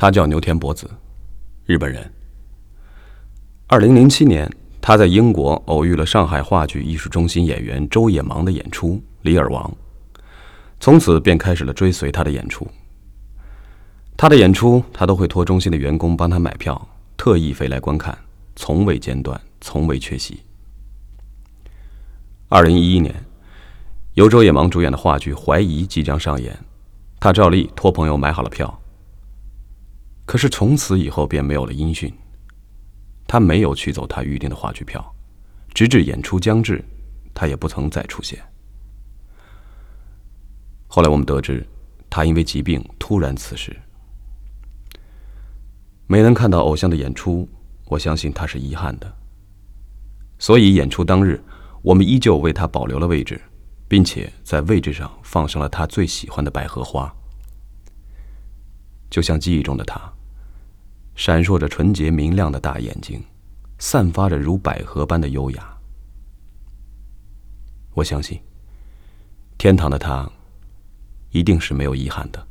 他叫牛田博子，日本人。二零零七年，他在英国偶遇了上海话剧艺术中心演员周野芒的演出《李尔王》，从此便开始了追随他的演出。他的演出，他都会托中心的员工帮他买票，特意飞来观看，从未间断，从未缺席。二零一一年，由周野芒主演的话剧《怀疑》即将上演，他照例托朋友买好了票。可是从此以后便没有了音讯。他没有取走他预定的话剧票，直至演出将至，他也不曾再出现。后来我们得知，他因为疾病突然辞世。没能看到偶像的演出，我相信他是遗憾的。所以演出当日，我们依旧为他保留了位置，并且在位置上放上了他最喜欢的百合花，就像记忆中的他。闪烁着纯洁明亮的大眼睛，散发着如百合般的优雅。我相信，天堂的他，一定是没有遗憾的。